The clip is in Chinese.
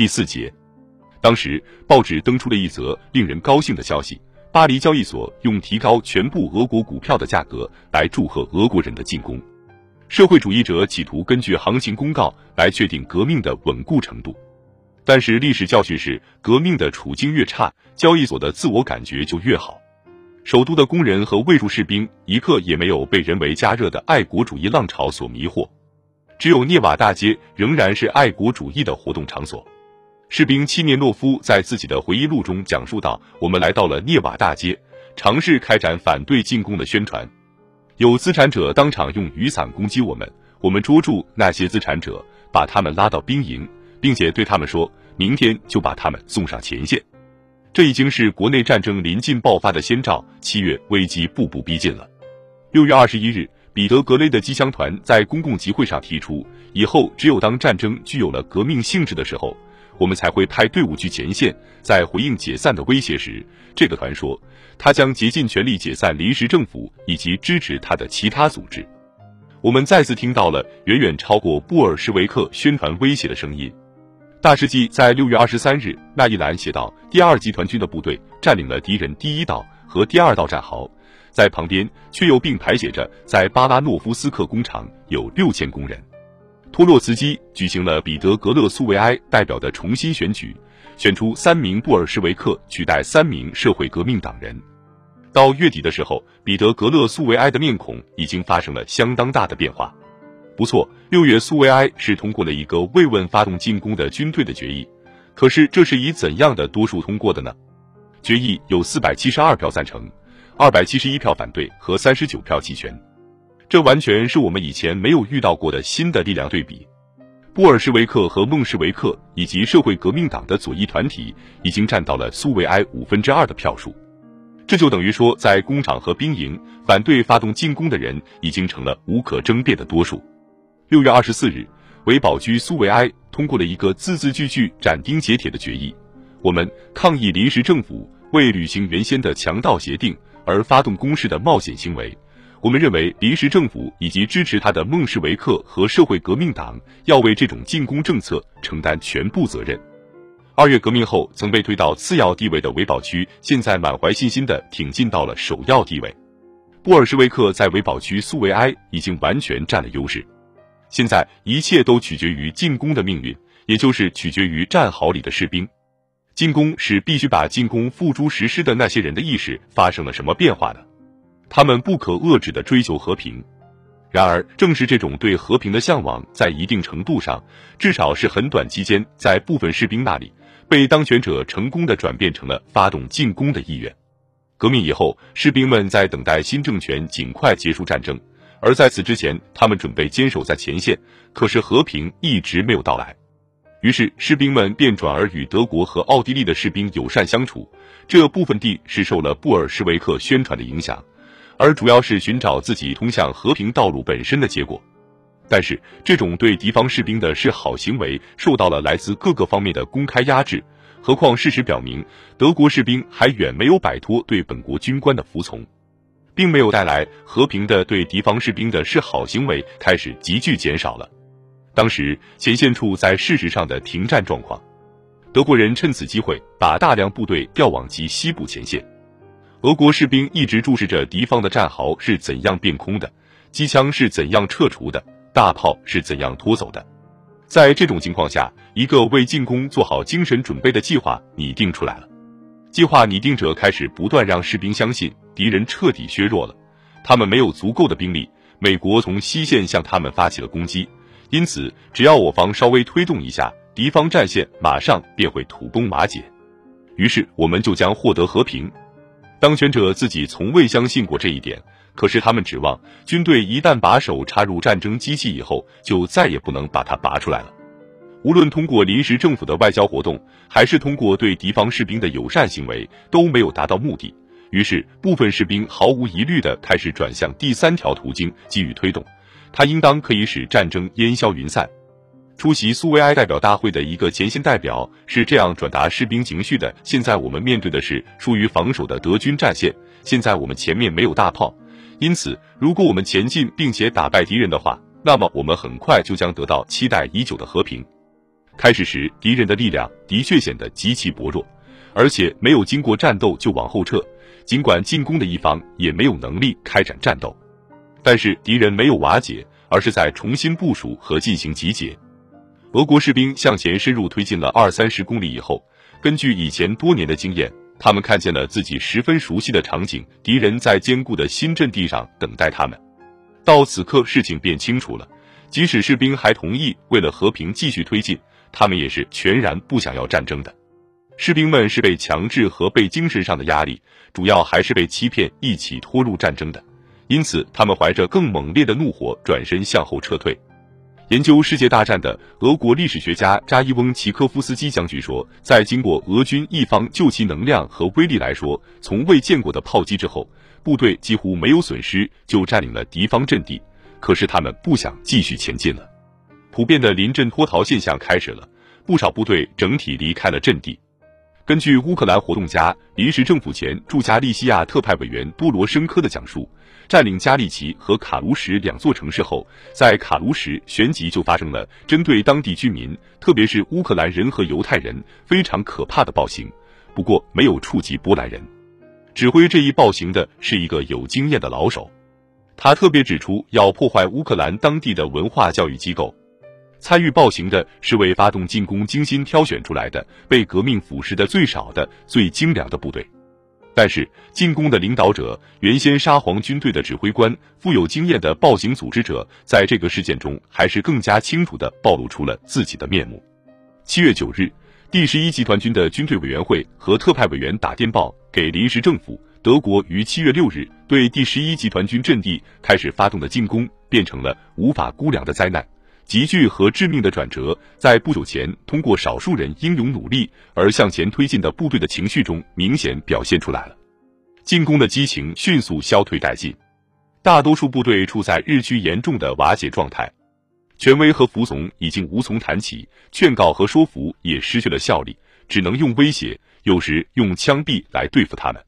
第四节，当时报纸登出了一则令人高兴的消息：巴黎交易所用提高全部俄国股票的价格来祝贺俄国人的进攻。社会主义者企图根据行情公告来确定革命的稳固程度，但是历史教训是，革命的处境越差，交易所的自我感觉就越好。首都的工人和卫戍士兵一刻也没有被人为加热的爱国主义浪潮所迷惑，只有涅瓦大街仍然是爱国主义的活动场所。士兵契涅诺夫在自己的回忆录中讲述道：“我们来到了涅瓦大街，尝试开展反对进攻的宣传。有资产者当场用雨伞攻击我们，我们捉住那些资产者，把他们拉到兵营，并且对他们说，明天就把他们送上前线。”这已经是国内战争临近爆发的先兆。七月，危机步步逼近了。六月二十一日，彼得格雷的机枪团在公共集会上提出，以后只有当战争具有了革命性质的时候，我们才会派队伍去前线。在回应解散的威胁时，这个团说，他将竭尽全力解散临时政府以及支持他的其他组织。我们再次听到了远远超过布尔什维克宣传威胁的声音。大世纪在六月二十三日，那一栏写道：“第二集团军的部队占领了敌人第一道和第二道战壕，在旁边却又并排写着，在巴拉诺夫斯克工厂有六千工人。”托洛茨基举行了彼得格勒苏维埃代表的重新选举，选出三名布尔什维克取代三名社会革命党人。到月底的时候，彼得格勒苏维埃的面孔已经发生了相当大的变化。不错，六月苏维埃是通过了一个慰问发动进攻的军队的决议，可是这是以怎样的多数通过的呢？决议有四百七十二票赞成，二百七十一票反对和三十九票弃权，这完全是我们以前没有遇到过的新的力量对比。布尔什维克和孟什维克以及社会革命党的左翼团体已经占到了苏维埃五分之二的票数，这就等于说，在工厂和兵营反对发动进攻的人已经成了无可争辩的多数。六月二十四日，维保居苏维埃通过了一个字字句句斩钉截铁的决议：我们抗议临时政府为履行原先的强盗协定而发动攻势的冒险行为。我们认为临时政府以及支持他的孟什维克和社会革命党要为这种进攻政策承担全部责任。二月革命后曾被推到次要地位的维保区，现在满怀信心地挺进到了首要地位。布尔什维克在维保区苏维埃已经完全占了优势。现在一切都取决于进攻的命运，也就是取决于战壕里的士兵。进攻使必须把进攻付诸实施的那些人的意识发生了什么变化呢？他们不可遏制的追求和平。然而，正是这种对和平的向往，在一定程度上，至少是很短期间，在部分士兵那里，被当权者成功的转变成了发动进攻的意愿。革命以后，士兵们在等待新政权尽快结束战争。而在此之前，他们准备坚守在前线，可是和平一直没有到来。于是士兵们便转而与德国和奥地利的士兵友善相处。这部分地是受了布尔什维克宣传的影响，而主要是寻找自己通向和平道路本身的结果。但是这种对敌方士兵的示好行为受到了来自各个方面的公开压制。何况事实表明，德国士兵还远没有摆脱对本国军官的服从。并没有带来和平的对敌方士兵的示好行为开始急剧减少了。当时前线处在事实上的停战状况，德国人趁此机会把大量部队调往其西部前线。俄国士兵一直注视着敌方的战壕是怎样变空的，机枪是怎样撤除的，大炮是怎样拖走的。在这种情况下，一个为进攻做好精神准备的计划拟定出来了。计划拟定者开始不断让士兵相信。敌人彻底削弱了，他们没有足够的兵力。美国从西线向他们发起了攻击，因此只要我方稍微推动一下，敌方战线马上便会土崩瓦解。于是我们就将获得和平。当权者自己从未相信过这一点，可是他们指望军队一旦把手插入战争机器以后，就再也不能把它拔出来了。无论通过临时政府的外交活动，还是通过对敌方士兵的友善行为，都没有达到目的。于是，部分士兵毫无疑虑地开始转向第三条途径，给予推动。它应当可以使战争烟消云散。出席苏维埃代表大会的一个前线代表是这样转达士兵情绪的：现在我们面对的是疏于防守的德军战线，现在我们前面没有大炮，因此，如果我们前进并且打败敌人的话，那么我们很快就将得到期待已久的和平。开始时，敌人的力量的确显得极其薄弱，而且没有经过战斗就往后撤。尽管进攻的一方也没有能力开展战斗，但是敌人没有瓦解，而是在重新部署和进行集结。俄国士兵向前深入推进了二三十公里以后，根据以前多年的经验，他们看见了自己十分熟悉的场景：敌人在坚固的新阵地上等待他们。到此刻，事情变清楚了。即使士兵还同意为了和平继续推进，他们也是全然不想要战争的。士兵们是被强制和被精神上的压力，主要还是被欺骗一起拖入战争的，因此他们怀着更猛烈的怒火转身向后撤退。研究世界大战的俄国历史学家扎伊翁齐科夫斯基将军说，在经过俄军一方就其能量和威力来说从未见过的炮击之后，部队几乎没有损失就占领了敌方阵地，可是他们不想继续前进了，普遍的临阵脱逃现象开始了，不少部队整体离开了阵地。根据乌克兰活动家、临时政府前驻加利西亚特派委员多罗申科的讲述，占领加利奇和卡卢什两座城市后，在卡卢什旋即就发生了针对当地居民，特别是乌克兰人和犹太人非常可怕的暴行。不过，没有触及波兰人。指挥这一暴行的是一个有经验的老手，他特别指出要破坏乌克兰当地的文化教育机构。参与暴行的是为发动进攻精心挑选出来的、被革命腐蚀的最少的、最精良的部队。但是，进攻的领导者、原先沙皇军队的指挥官、富有经验的暴行组织者，在这个事件中还是更加清楚地暴露出了自己的面目。七月九日，第十一集团军的军队委员会和特派委员打电报给临时政府，德国于七月六日对第十一集团军阵地开始发动的进攻变成了无法估量的灾难。急剧和致命的转折，在不久前通过少数人英勇努力而向前推进的部队的情绪中明显表现出来了。进攻的激情迅速消退殆尽，大多数部队处在日趋严重的瓦解状态，权威和服从已经无从谈起，劝告和说服也失去了效力，只能用威胁，有时用枪毙来对付他们。